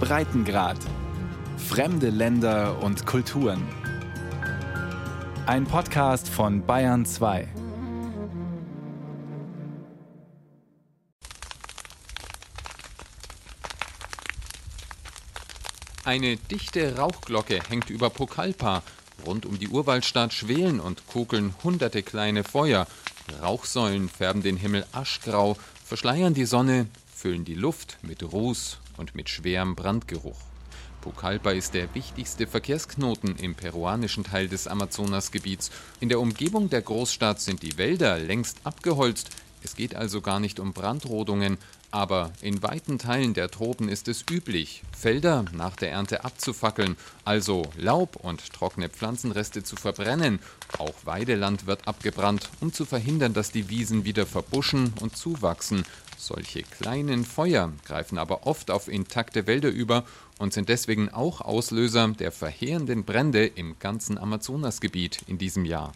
Breitengrad. Fremde Länder und Kulturen. Ein Podcast von Bayern 2. Eine dichte Rauchglocke hängt über Pokalpa. Rund um die Urwaldstadt schwelen und kokeln hunderte kleine Feuer. Rauchsäulen färben den Himmel aschgrau, verschleiern die Sonne, füllen die Luft mit Ruß und mit schwerem Brandgeruch. Pucallpa ist der wichtigste Verkehrsknoten im peruanischen Teil des Amazonasgebiets. In der Umgebung der Großstadt sind die Wälder längst abgeholzt. Es geht also gar nicht um Brandrodungen, aber in weiten Teilen der Tropen ist es üblich, Felder nach der Ernte abzufackeln, also Laub und trockene Pflanzenreste zu verbrennen. Auch Weideland wird abgebrannt, um zu verhindern, dass die Wiesen wieder verbuschen und zuwachsen. Solche kleinen Feuer greifen aber oft auf intakte Wälder über und sind deswegen auch Auslöser der verheerenden Brände im ganzen Amazonasgebiet in diesem Jahr.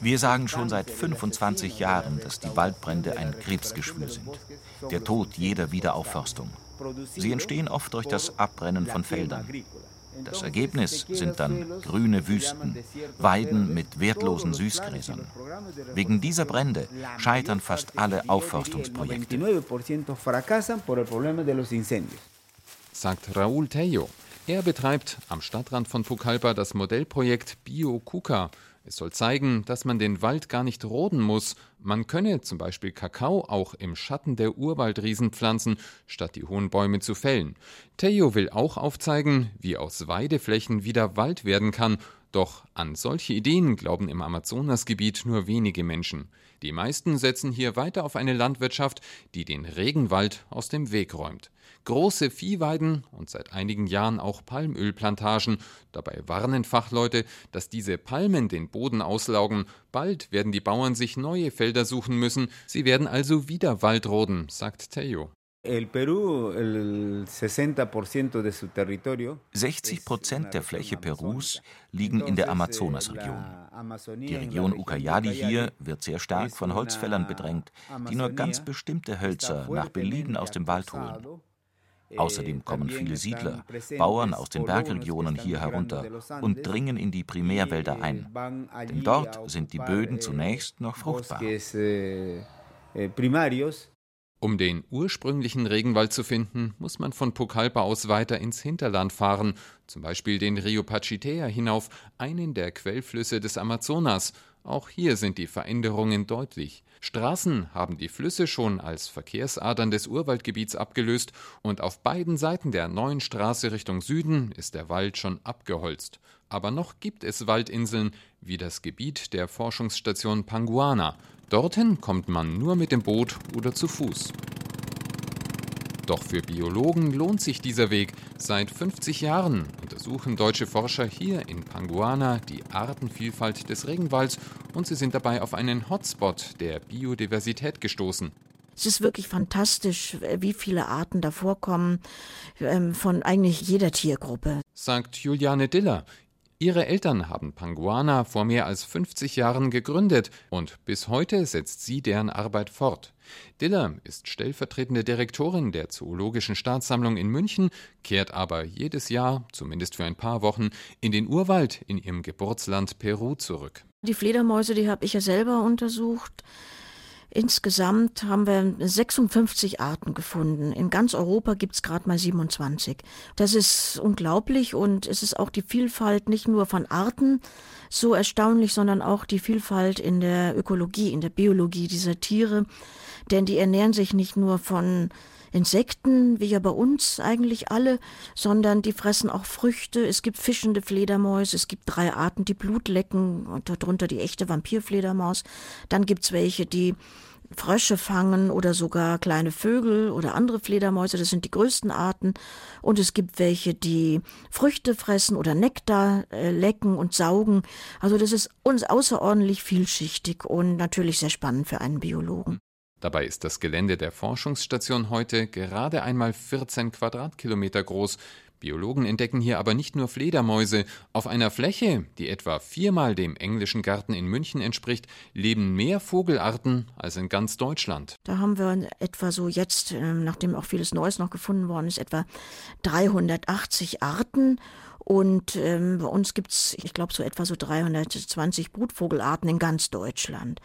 Wir sagen schon seit 25 Jahren, dass die Waldbrände ein Krebsgeschwür sind. Der Tod jeder Wiederaufforstung. Sie entstehen oft durch das Abbrennen von Feldern. Das Ergebnis sind dann grüne Wüsten, Weiden mit wertlosen Süßgräsern. Wegen dieser Brände scheitern fast alle Aufforstungsprojekte. Sagt Raúl Tello. Er betreibt am Stadtrand von Pucallpa das Modellprojekt Bio Cuca. Es soll zeigen, dass man den Wald gar nicht roden muss. Man könne zum Beispiel Kakao auch im Schatten der Urwaldriesen pflanzen, statt die hohen Bäume zu fällen. Theo will auch aufzeigen, wie aus Weideflächen wieder Wald werden kann. Doch an solche Ideen glauben im Amazonasgebiet nur wenige Menschen. Die meisten setzen hier weiter auf eine Landwirtschaft, die den Regenwald aus dem Weg räumt große Viehweiden und seit einigen Jahren auch Palmölplantagen. Dabei warnen Fachleute, dass diese Palmen den Boden auslaugen. Bald werden die Bauern sich neue Felder suchen müssen. Sie werden also wieder Waldroden, sagt Theo. 60 Prozent der Fläche Perus liegen in der Amazonasregion. Die Region Ucayali hier wird sehr stark von Holzfällern bedrängt, die nur ganz bestimmte Hölzer nach Belieben aus dem Wald holen. Außerdem kommen viele Siedler, Bauern aus den Bergregionen hier herunter und dringen in die Primärwälder ein. Denn dort sind die Böden zunächst noch fruchtbar. Um den ursprünglichen Regenwald zu finden, muss man von Pucallpa aus weiter ins Hinterland fahren, zum Beispiel den Rio Pachitea hinauf, einen der Quellflüsse des Amazonas. Auch hier sind die Veränderungen deutlich. Straßen haben die Flüsse schon als Verkehrsadern des Urwaldgebiets abgelöst und auf beiden Seiten der neuen Straße Richtung Süden ist der Wald schon abgeholzt. Aber noch gibt es Waldinseln wie das Gebiet der Forschungsstation Panguana. Dorthin kommt man nur mit dem Boot oder zu Fuß. Doch für Biologen lohnt sich dieser Weg. Seit 50 Jahren untersuchen deutsche Forscher hier in Panguana die Artenvielfalt des Regenwalds und sie sind dabei auf einen Hotspot der Biodiversität gestoßen. Es ist wirklich fantastisch, wie viele Arten da vorkommen, ähm, von eigentlich jeder Tiergruppe. Sagt Juliane Diller. Ihre Eltern haben Panguana vor mehr als 50 Jahren gegründet und bis heute setzt sie deren Arbeit fort. Diller ist stellvertretende Direktorin der Zoologischen Staatssammlung in München, kehrt aber jedes Jahr, zumindest für ein paar Wochen, in den Urwald in ihrem Geburtsland Peru zurück. Die Fledermäuse, die habe ich ja selber untersucht. Insgesamt haben wir 56 Arten gefunden. In ganz Europa gibt es gerade mal 27. Das ist unglaublich und es ist auch die Vielfalt nicht nur von Arten so erstaunlich, sondern auch die Vielfalt in der Ökologie, in der Biologie dieser Tiere. Denn die ernähren sich nicht nur von Insekten, wie ja bei uns eigentlich alle, sondern die fressen auch Früchte. Es gibt fischende Fledermäuse, es gibt drei Arten, die Blut lecken, und darunter die echte Vampirfledermaus. Dann gibt's welche, die Frösche fangen oder sogar kleine Vögel oder andere Fledermäuse, das sind die größten Arten. Und es gibt welche, die Früchte fressen oder Nektar äh, lecken und saugen. Also das ist uns außerordentlich vielschichtig und natürlich sehr spannend für einen Biologen. Dabei ist das Gelände der Forschungsstation heute gerade einmal 14 Quadratkilometer groß. Biologen entdecken hier aber nicht nur Fledermäuse. Auf einer Fläche, die etwa viermal dem englischen Garten in München entspricht, leben mehr Vogelarten als in ganz Deutschland. Da haben wir etwa so jetzt, ähm, nachdem auch vieles Neues noch gefunden worden ist, etwa 380 Arten und ähm, bei uns gibt's, ich glaube, so etwa so 320 Brutvogelarten in ganz Deutschland.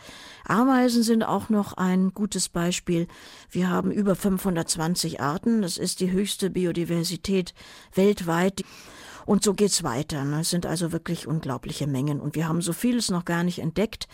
Ameisen sind auch noch ein gutes Beispiel. Wir haben über 520 Arten. Das ist die höchste Biodiversität weltweit. Und so geht's weiter. Ne? Es sind also wirklich unglaubliche Mengen. Und wir haben so vieles noch gar nicht entdeckt.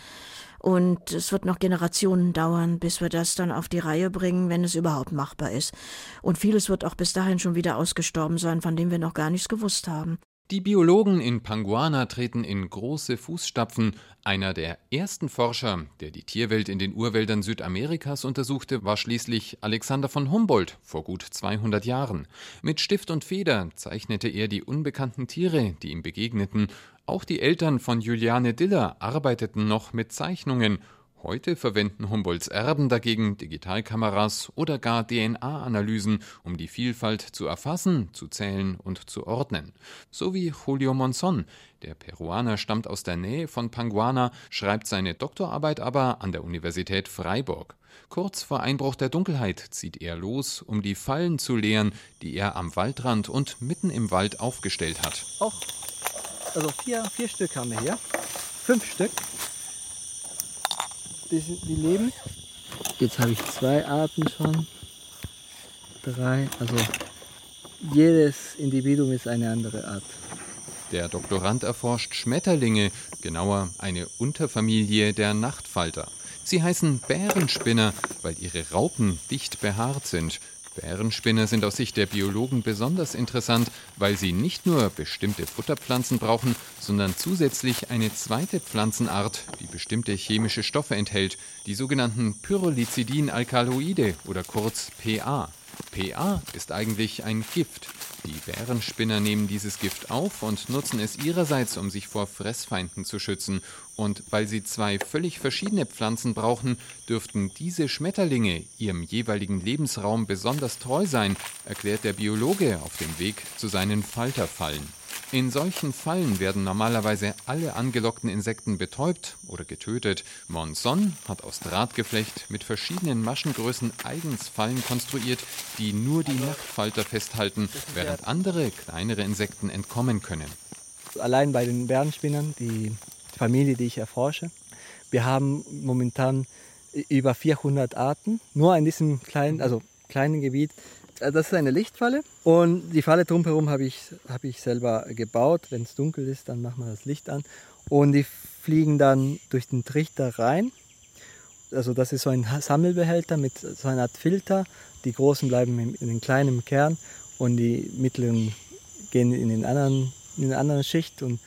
Und es wird noch Generationen dauern, bis wir das dann auf die Reihe bringen, wenn es überhaupt machbar ist. Und vieles wird auch bis dahin schon wieder ausgestorben sein, von dem wir noch gar nichts gewusst haben. Die Biologen in Panguana treten in große Fußstapfen. Einer der ersten Forscher, der die Tierwelt in den Urwäldern Südamerikas untersuchte, war schließlich Alexander von Humboldt vor gut 200 Jahren. Mit Stift und Feder zeichnete er die unbekannten Tiere, die ihm begegneten. Auch die Eltern von Juliane Diller arbeiteten noch mit Zeichnungen Heute verwenden Humboldts Erben dagegen Digitalkameras oder gar DNA-Analysen, um die Vielfalt zu erfassen, zu zählen und zu ordnen. So wie Julio Monzon. Der Peruaner stammt aus der Nähe von Panguana, schreibt seine Doktorarbeit aber an der Universität Freiburg. Kurz vor Einbruch der Dunkelheit zieht er los, um die Fallen zu leeren, die er am Waldrand und mitten im Wald aufgestellt hat. Auch, also vier, vier Stück haben wir hier. Fünf Stück die, die leben. Jetzt habe ich zwei Arten schon. Drei. Also jedes Individuum ist eine andere Art. Der Doktorand erforscht Schmetterlinge, genauer eine Unterfamilie der Nachtfalter. Sie heißen Bärenspinner, weil ihre Raupen dicht behaart sind. Bärenspinner sind aus Sicht der Biologen besonders interessant, weil sie nicht nur bestimmte Futterpflanzen brauchen, sondern zusätzlich eine zweite Pflanzenart, die bestimmte chemische Stoffe enthält, die sogenannten Pyrrolizidin-Alkaloide oder kurz PA. PA ist eigentlich ein Gift. Die Bärenspinner nehmen dieses Gift auf und nutzen es ihrerseits, um sich vor Fressfeinden zu schützen. Und weil sie zwei völlig verschiedene Pflanzen brauchen, dürften diese Schmetterlinge ihrem jeweiligen Lebensraum besonders treu sein, erklärt der Biologe auf dem Weg zu seinen Falterfallen. In solchen Fallen werden normalerweise alle angelockten Insekten betäubt oder getötet. Monson hat aus Drahtgeflecht mit verschiedenen Maschengrößen eigens Fallen konstruiert, die nur die Nachtfalter festhalten, während andere kleinere Insekten entkommen können. Allein bei den Bärenspinnern, die Familie, die ich erforsche, wir haben momentan über 400 Arten, nur in diesem kleinen, also kleinen Gebiet äh, das ist eine Lichtfalle und die Falle drumherum habe ich, hab ich selber gebaut. Wenn es dunkel ist, dann machen wir das Licht an und die fliegen dann durch den Trichter rein. Also das ist so ein Sammelbehälter mit so einer Art Filter. Die großen bleiben in den kleinen Kern und die mittleren gehen in den anderen, in den anderen Schicht und,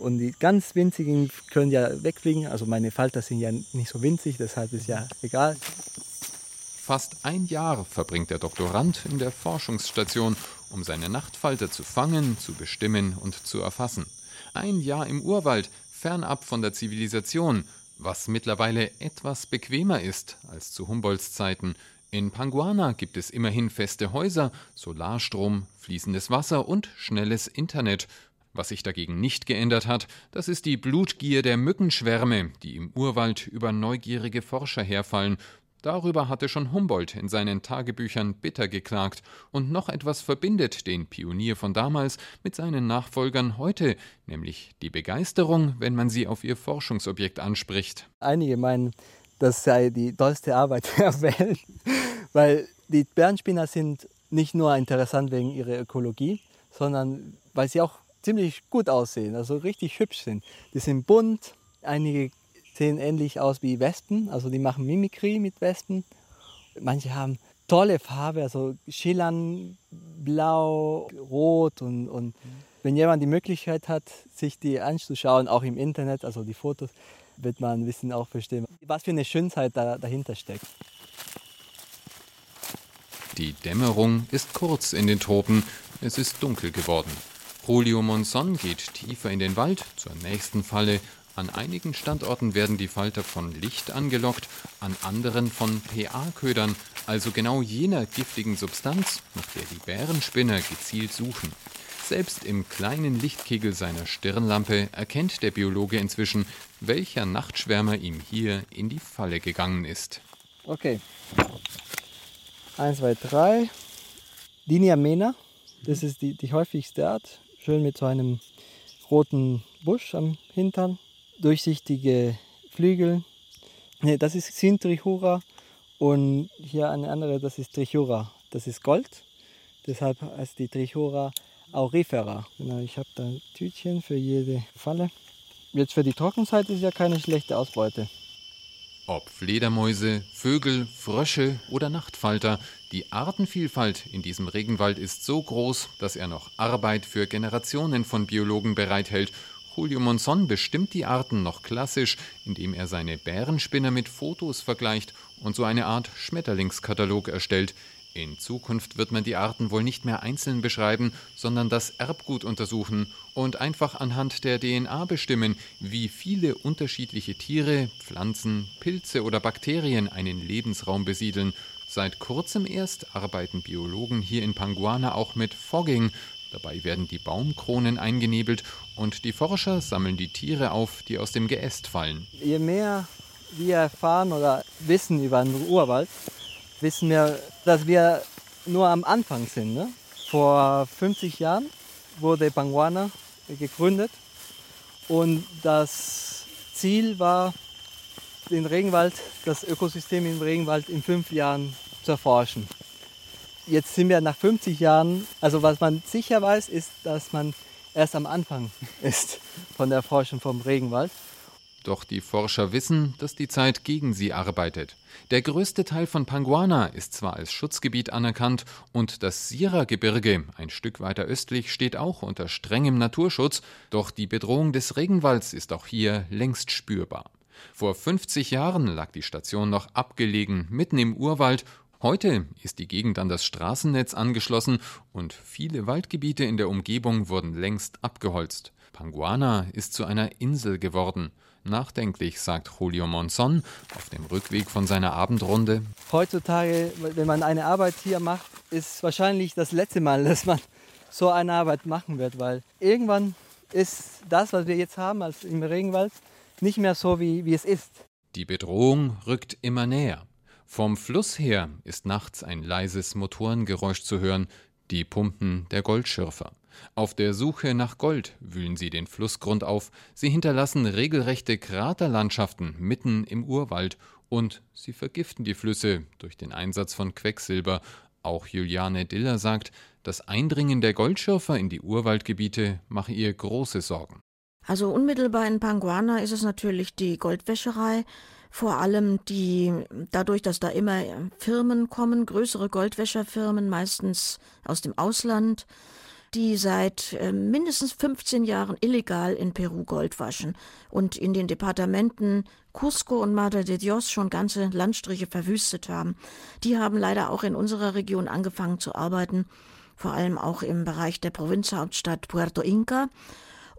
und die ganz winzigen können ja wegfliegen. Also meine Falter sind ja nicht so winzig, deshalb ist ja egal. Fast ein Jahr verbringt der Doktorand in der Forschungsstation, um seine Nachtfalter zu fangen, zu bestimmen und zu erfassen. Ein Jahr im Urwald, fernab von der Zivilisation, was mittlerweile etwas bequemer ist als zu Humboldts Zeiten. In Panguana gibt es immerhin feste Häuser, Solarstrom, fließendes Wasser und schnelles Internet. Was sich dagegen nicht geändert hat, das ist die Blutgier der Mückenschwärme, die im Urwald über neugierige Forscher herfallen Darüber hatte schon Humboldt in seinen Tagebüchern bitter geklagt, und noch etwas verbindet den Pionier von damals mit seinen Nachfolgern heute, nämlich die Begeisterung, wenn man sie auf ihr Forschungsobjekt anspricht. Einige meinen, das sei die tollste Arbeit der Welt, weil die Bärenspinner sind nicht nur interessant wegen ihrer Ökologie, sondern weil sie auch ziemlich gut aussehen, also richtig hübsch sind. Die sind bunt, einige sehen ähnlich aus wie Wespen, also die machen Mimikry mit Wespen. Manche haben tolle Farbe, also schillern blau, rot und, und wenn jemand die Möglichkeit hat, sich die anzuschauen, auch im Internet, also die Fotos, wird man ein bisschen auch verstehen, was für eine Schönheit da, dahinter steckt. Die Dämmerung ist kurz in den Tropen, es ist dunkel geworden. Julio Monson geht tiefer in den Wald zur nächsten Falle an einigen Standorten werden die Falter von Licht angelockt, an anderen von PA-Ködern, also genau jener giftigen Substanz, nach der die Bärenspinner gezielt suchen. Selbst im kleinen Lichtkegel seiner Stirnlampe erkennt der Biologe inzwischen, welcher Nachtschwärmer ihm hier in die Falle gegangen ist. Okay. Eins, zwei, drei. Linia mena, das ist die, die häufigste Art. Schön mit so einem roten Busch am Hintern. Durchsichtige Flügel. Ne, das ist Sintrichura. Und hier eine andere, das ist Trichura. Das ist Gold. Deshalb heißt die Trichura Aurifera. Genau, ich habe da ein Tütchen für jede Falle. Jetzt für die Trockenzeit ist ja keine schlechte Ausbeute. Ob Fledermäuse, Vögel, Frösche oder Nachtfalter, die Artenvielfalt in diesem Regenwald ist so groß, dass er noch Arbeit für Generationen von Biologen bereithält. Julio Monzon bestimmt die Arten noch klassisch, indem er seine Bärenspinner mit Fotos vergleicht und so eine Art Schmetterlingskatalog erstellt, in Zukunft wird man die Arten wohl nicht mehr einzeln beschreiben, sondern das Erbgut untersuchen und einfach anhand der DNA bestimmen, wie viele unterschiedliche Tiere, Pflanzen, Pilze oder Bakterien einen Lebensraum besiedeln. Seit kurzem erst arbeiten Biologen hier in Panguana auch mit Fogging. Dabei werden die Baumkronen eingenebelt und die Forscher sammeln die Tiere auf, die aus dem Geäst fallen. Je mehr wir erfahren oder wissen über den Urwald, wissen wir, dass wir nur am Anfang sind. Ne? Vor 50 Jahren wurde Banguana gegründet und das Ziel war, den Regenwald, das Ökosystem im Regenwald in fünf Jahren zu erforschen. Jetzt sind wir nach 50 Jahren, also was man sicher weiß, ist, dass man erst am Anfang ist von der Forschung vom Regenwald. Doch die Forscher wissen, dass die Zeit gegen sie arbeitet. Der größte Teil von Panguana ist zwar als Schutzgebiet anerkannt und das Sierra-Gebirge, ein Stück weiter östlich, steht auch unter strengem Naturschutz, doch die Bedrohung des Regenwalds ist auch hier längst spürbar. Vor 50 Jahren lag die Station noch abgelegen, mitten im Urwald Heute ist die Gegend an das Straßennetz angeschlossen und viele Waldgebiete in der Umgebung wurden längst abgeholzt. Panguana ist zu einer Insel geworden. Nachdenklich, sagt Julio Monzon auf dem Rückweg von seiner Abendrunde. Heutzutage, wenn man eine Arbeit hier macht, ist wahrscheinlich das letzte Mal, dass man so eine Arbeit machen wird, weil irgendwann ist das, was wir jetzt haben als im Regenwald, nicht mehr so, wie, wie es ist. Die Bedrohung rückt immer näher. Vom Fluss her ist nachts ein leises Motorengeräusch zu hören, die Pumpen der Goldschürfer. Auf der Suche nach Gold wühlen sie den Flussgrund auf, sie hinterlassen regelrechte Kraterlandschaften mitten im Urwald und sie vergiften die Flüsse durch den Einsatz von Quecksilber. Auch Juliane Diller sagt, das Eindringen der Goldschürfer in die Urwaldgebiete mache ihr große Sorgen. Also unmittelbar in Panguana ist es natürlich die Goldwäscherei, vor allem die, dadurch, dass da immer Firmen kommen, größere Goldwäscherfirmen, meistens aus dem Ausland, die seit äh, mindestens 15 Jahren illegal in Peru Gold waschen und in den Departementen Cusco und Madre de Dios schon ganze Landstriche verwüstet haben. Die haben leider auch in unserer Region angefangen zu arbeiten, vor allem auch im Bereich der Provinzhauptstadt Puerto Inca.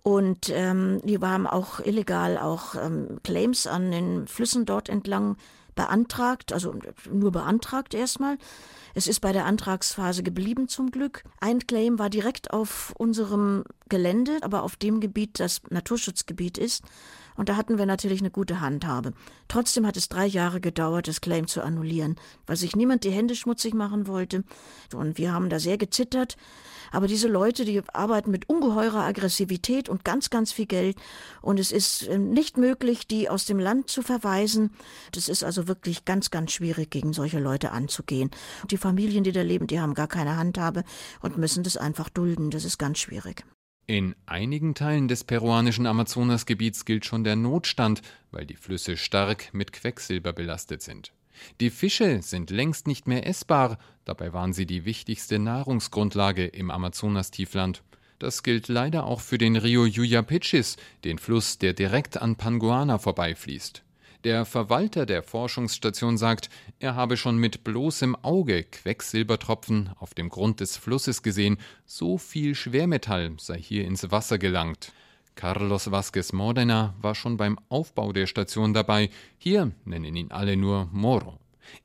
Und ähm, die haben auch illegal auch ähm, Claims an den Flüssen dort entlang beantragt, also nur beantragt erstmal. Es ist bei der Antragsphase geblieben zum Glück. Ein Claim war direkt auf unserem Gelände, aber auf dem Gebiet, das Naturschutzgebiet ist. Und da hatten wir natürlich eine gute Handhabe. Trotzdem hat es drei Jahre gedauert, das Claim zu annullieren, weil sich niemand die Hände schmutzig machen wollte. Und wir haben da sehr gezittert. Aber diese Leute, die arbeiten mit ungeheurer Aggressivität und ganz, ganz viel Geld. Und es ist ähm, nicht möglich, die aus dem Land zu verweisen. Das ist also wirklich ganz, ganz schwierig, gegen solche Leute anzugehen. Die Familien, die da leben, die haben gar keine Handhabe und müssen das einfach dulden. Das ist ganz schwierig. In einigen Teilen des peruanischen Amazonasgebiets gilt schon der Notstand, weil die Flüsse stark mit Quecksilber belastet sind. Die Fische sind längst nicht mehr essbar, dabei waren sie die wichtigste Nahrungsgrundlage im Amazonastiefland. Das gilt leider auch für den Rio Yuyapichis, den Fluss, der direkt an Panguana vorbeifließt. Der Verwalter der Forschungsstation sagt, er habe schon mit bloßem Auge Quecksilbertropfen auf dem Grund des Flusses gesehen, so viel Schwermetall sei hier ins Wasser gelangt. Carlos Vázquez Modena war schon beim Aufbau der Station dabei. Hier nennen ihn alle nur Moro.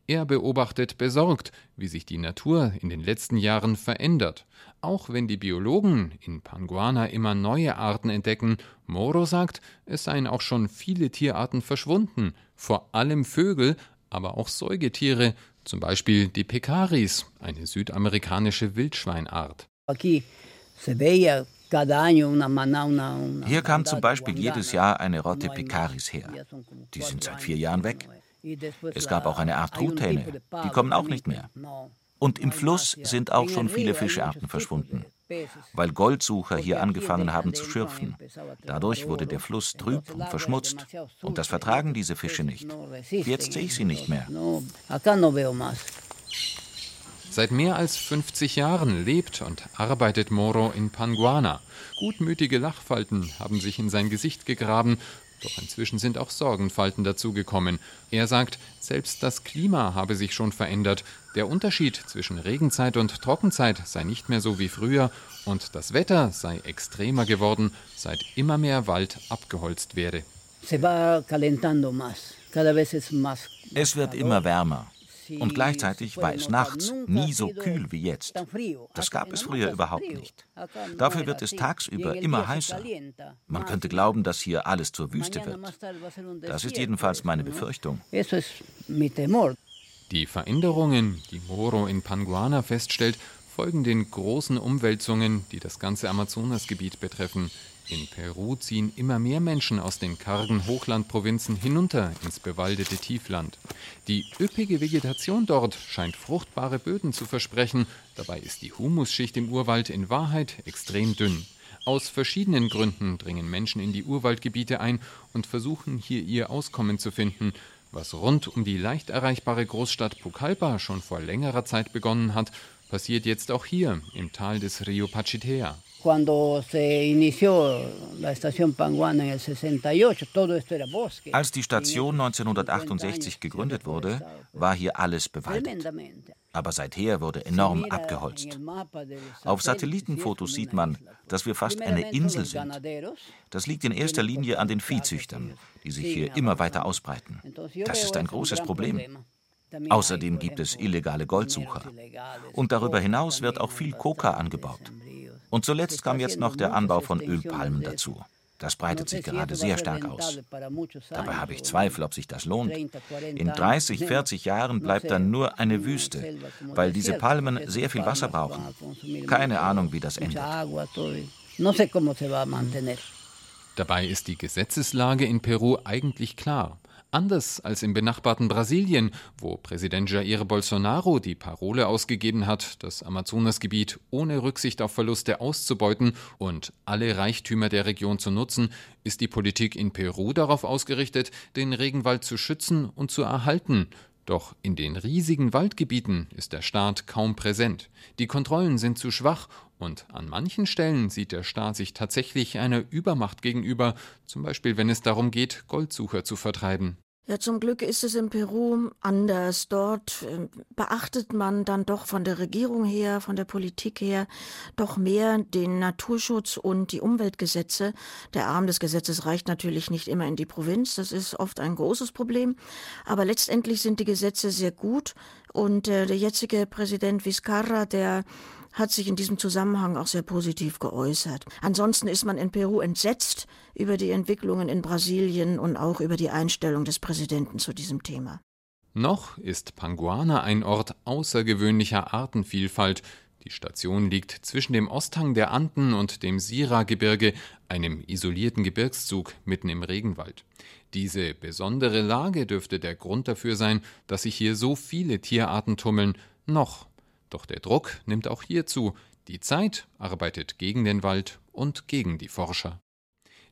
Er beobachtet besorgt, wie sich die Natur in den letzten Jahren verändert. Auch wenn die Biologen in Panguana immer neue Arten entdecken, Moro sagt, es seien auch schon viele Tierarten verschwunden, vor allem Vögel, aber auch Säugetiere, zum Beispiel die Pekaris, eine südamerikanische Wildschweinart. Hier kam zum Beispiel jedes Jahr eine Rotte Pekaris her. Die sind seit vier Jahren weg. Es gab auch eine Art Truthähne, die kommen auch nicht mehr. Und im Fluss sind auch schon viele Fischarten verschwunden, weil Goldsucher hier angefangen haben zu schürfen. Dadurch wurde der Fluss trüb und verschmutzt. Und das vertragen diese Fische nicht. Jetzt sehe ich sie nicht mehr. Seit mehr als 50 Jahren lebt und arbeitet Moro in Panguana. Gutmütige Lachfalten haben sich in sein Gesicht gegraben doch inzwischen sind auch Sorgenfalten dazugekommen. Er sagt, selbst das Klima habe sich schon verändert. Der Unterschied zwischen Regenzeit und Trockenzeit sei nicht mehr so wie früher und das Wetter sei extremer geworden, seit immer mehr Wald abgeholzt werde. Es wird immer wärmer. Und gleichzeitig war es nachts nie so kühl wie jetzt. Das gab es früher überhaupt nicht. Dafür wird es tagsüber immer heißer. Man könnte glauben, dass hier alles zur Wüste wird. Das ist jedenfalls meine Befürchtung. Die Veränderungen, die Moro in Panguana feststellt, folgen den großen Umwälzungen, die das ganze Amazonasgebiet betreffen. In Peru ziehen immer mehr Menschen aus den kargen Hochlandprovinzen hinunter ins bewaldete Tiefland. Die üppige Vegetation dort scheint fruchtbare Böden zu versprechen, dabei ist die Humusschicht im Urwald in Wahrheit extrem dünn. Aus verschiedenen Gründen dringen Menschen in die Urwaldgebiete ein und versuchen hier ihr Auskommen zu finden. Was rund um die leicht erreichbare Großstadt Pucallpa schon vor längerer Zeit begonnen hat, passiert jetzt auch hier im Tal des Rio Pachitea. Als die Station 1968 gegründet wurde, war hier alles bewaldet. Aber seither wurde enorm abgeholzt. Auf Satellitenfotos sieht man, dass wir fast eine Insel sind. Das liegt in erster Linie an den Viehzüchtern, die sich hier immer weiter ausbreiten. Das ist ein großes Problem. Außerdem gibt es illegale Goldsucher. Und darüber hinaus wird auch viel Coca angebaut. Und zuletzt kam jetzt noch der Anbau von Ölpalmen dazu. Das breitet sich gerade sehr stark aus. Dabei habe ich Zweifel, ob sich das lohnt. In 30, 40 Jahren bleibt dann nur eine Wüste, weil diese Palmen sehr viel Wasser brauchen. Keine Ahnung, wie das endet. Dabei ist die Gesetzeslage in Peru eigentlich klar. Anders als im benachbarten Brasilien, wo Präsident Jair Bolsonaro die Parole ausgegeben hat, das Amazonasgebiet ohne Rücksicht auf Verluste auszubeuten und alle Reichtümer der Region zu nutzen, ist die Politik in Peru darauf ausgerichtet, den Regenwald zu schützen und zu erhalten. Doch in den riesigen Waldgebieten ist der Staat kaum präsent. Die Kontrollen sind zu schwach und an manchen Stellen sieht der Staat sich tatsächlich einer Übermacht gegenüber, zum Beispiel wenn es darum geht, Goldsucher zu vertreiben. Ja, zum Glück ist es in Peru anders. Dort äh, beachtet man dann doch von der Regierung her, von der Politik her, doch mehr den Naturschutz und die Umweltgesetze. Der Arm des Gesetzes reicht natürlich nicht immer in die Provinz. Das ist oft ein großes Problem. Aber letztendlich sind die Gesetze sehr gut. Und äh, der jetzige Präsident Vizcarra, der hat sich in diesem Zusammenhang auch sehr positiv geäußert. Ansonsten ist man in Peru entsetzt über die Entwicklungen in Brasilien und auch über die Einstellung des Präsidenten zu diesem Thema. Noch ist Panguana ein Ort außergewöhnlicher Artenvielfalt. Die Station liegt zwischen dem Osthang der Anden und dem Sira-Gebirge, einem isolierten Gebirgszug mitten im Regenwald. Diese besondere Lage dürfte der Grund dafür sein, dass sich hier so viele Tierarten tummeln, noch doch der Druck nimmt auch hier zu. Die Zeit arbeitet gegen den Wald und gegen die Forscher.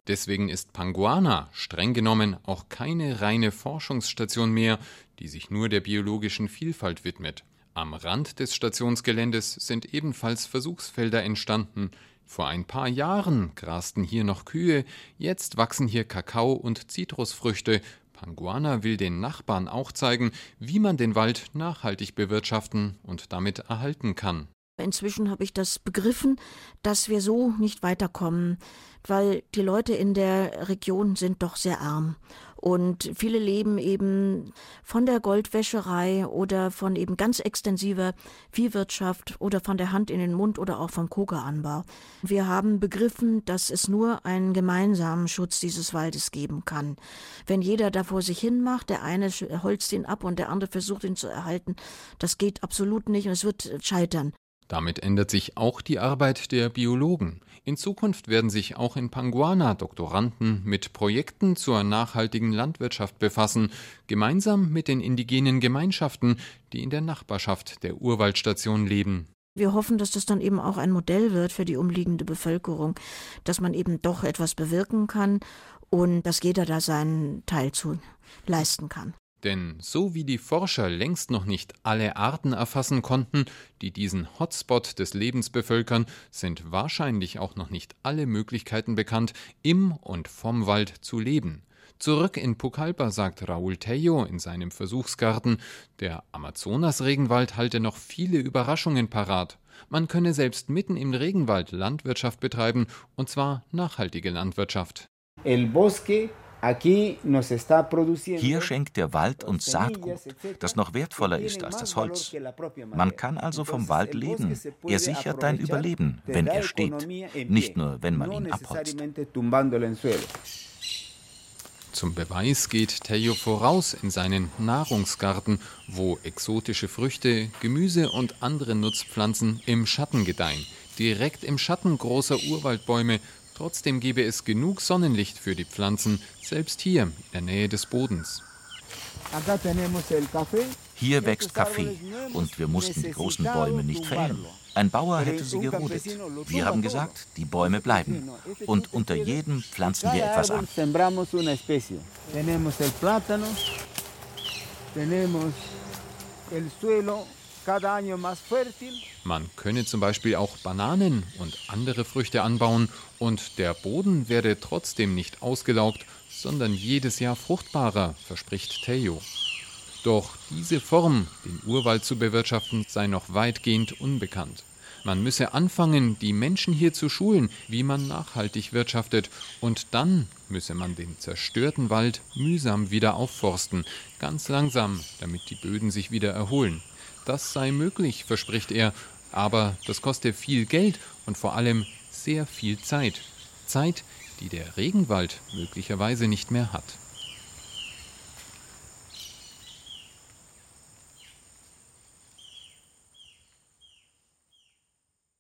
Deswegen ist Panguana streng genommen auch keine reine Forschungsstation mehr, die sich nur der biologischen Vielfalt widmet. Am Rand des Stationsgeländes sind ebenfalls Versuchsfelder entstanden. Vor ein paar Jahren grasten hier noch Kühe, jetzt wachsen hier Kakao und Zitrusfrüchte Panguana will den Nachbarn auch zeigen, wie man den Wald nachhaltig bewirtschaften und damit erhalten kann. Inzwischen habe ich das begriffen, dass wir so nicht weiterkommen, weil die Leute in der Region sind doch sehr arm. Und viele leben eben von der Goldwäscherei oder von eben ganz extensiver Viehwirtschaft oder von der Hand in den Mund oder auch vom Kokeranbau. Wir haben begriffen, dass es nur einen gemeinsamen Schutz dieses Waldes geben kann. Wenn jeder da vor sich hin macht, der eine holzt ihn ab und der andere versucht ihn zu erhalten, das geht absolut nicht und es wird scheitern. Damit ändert sich auch die Arbeit der Biologen. In Zukunft werden sich auch in Panguana Doktoranden mit Projekten zur nachhaltigen Landwirtschaft befassen, gemeinsam mit den indigenen Gemeinschaften, die in der Nachbarschaft der Urwaldstation leben. Wir hoffen, dass das dann eben auch ein Modell wird für die umliegende Bevölkerung, dass man eben doch etwas bewirken kann und dass jeder da seinen Teil zu leisten kann. Denn so wie die Forscher längst noch nicht alle Arten erfassen konnten, die diesen Hotspot des Lebens bevölkern, sind wahrscheinlich auch noch nicht alle Möglichkeiten bekannt, im und vom Wald zu leben. Zurück in Pucallpa sagt Raúl Tello in seinem Versuchsgarten, der Amazonas-Regenwald halte noch viele Überraschungen parat. Man könne selbst mitten im Regenwald Landwirtschaft betreiben, und zwar nachhaltige Landwirtschaft. El bosque hier schenkt der Wald uns Saatgut, das noch wertvoller ist als das Holz. Man kann also vom Wald leben. Er sichert dein Überleben, wenn er steht, nicht nur, wenn man ihn abholzt. Zum Beweis geht Tello voraus in seinen Nahrungsgarten, wo exotische Früchte, Gemüse und andere Nutzpflanzen im Schatten gedeihen, direkt im Schatten großer Urwaldbäume, Trotzdem gebe es genug Sonnenlicht für die Pflanzen, selbst hier in der Nähe des Bodens. Hier wächst Kaffee und wir mussten die großen Bäume nicht fällen. Ein Bauer hätte sie gerodet. Wir haben gesagt, die Bäume bleiben. Und unter jedem pflanzen wir etwas an. Man könne zum Beispiel auch Bananen und andere Früchte anbauen und der Boden werde trotzdem nicht ausgelaugt, sondern jedes Jahr fruchtbarer, verspricht Theo. Doch diese Form, den Urwald zu bewirtschaften, sei noch weitgehend unbekannt. Man müsse anfangen, die Menschen hier zu schulen, wie man nachhaltig wirtschaftet, und dann müsse man den zerstörten Wald mühsam wieder aufforsten, ganz langsam, damit die Böden sich wieder erholen. Das sei möglich, verspricht er, aber das koste viel Geld und vor allem sehr viel Zeit. Zeit, die der Regenwald möglicherweise nicht mehr hat.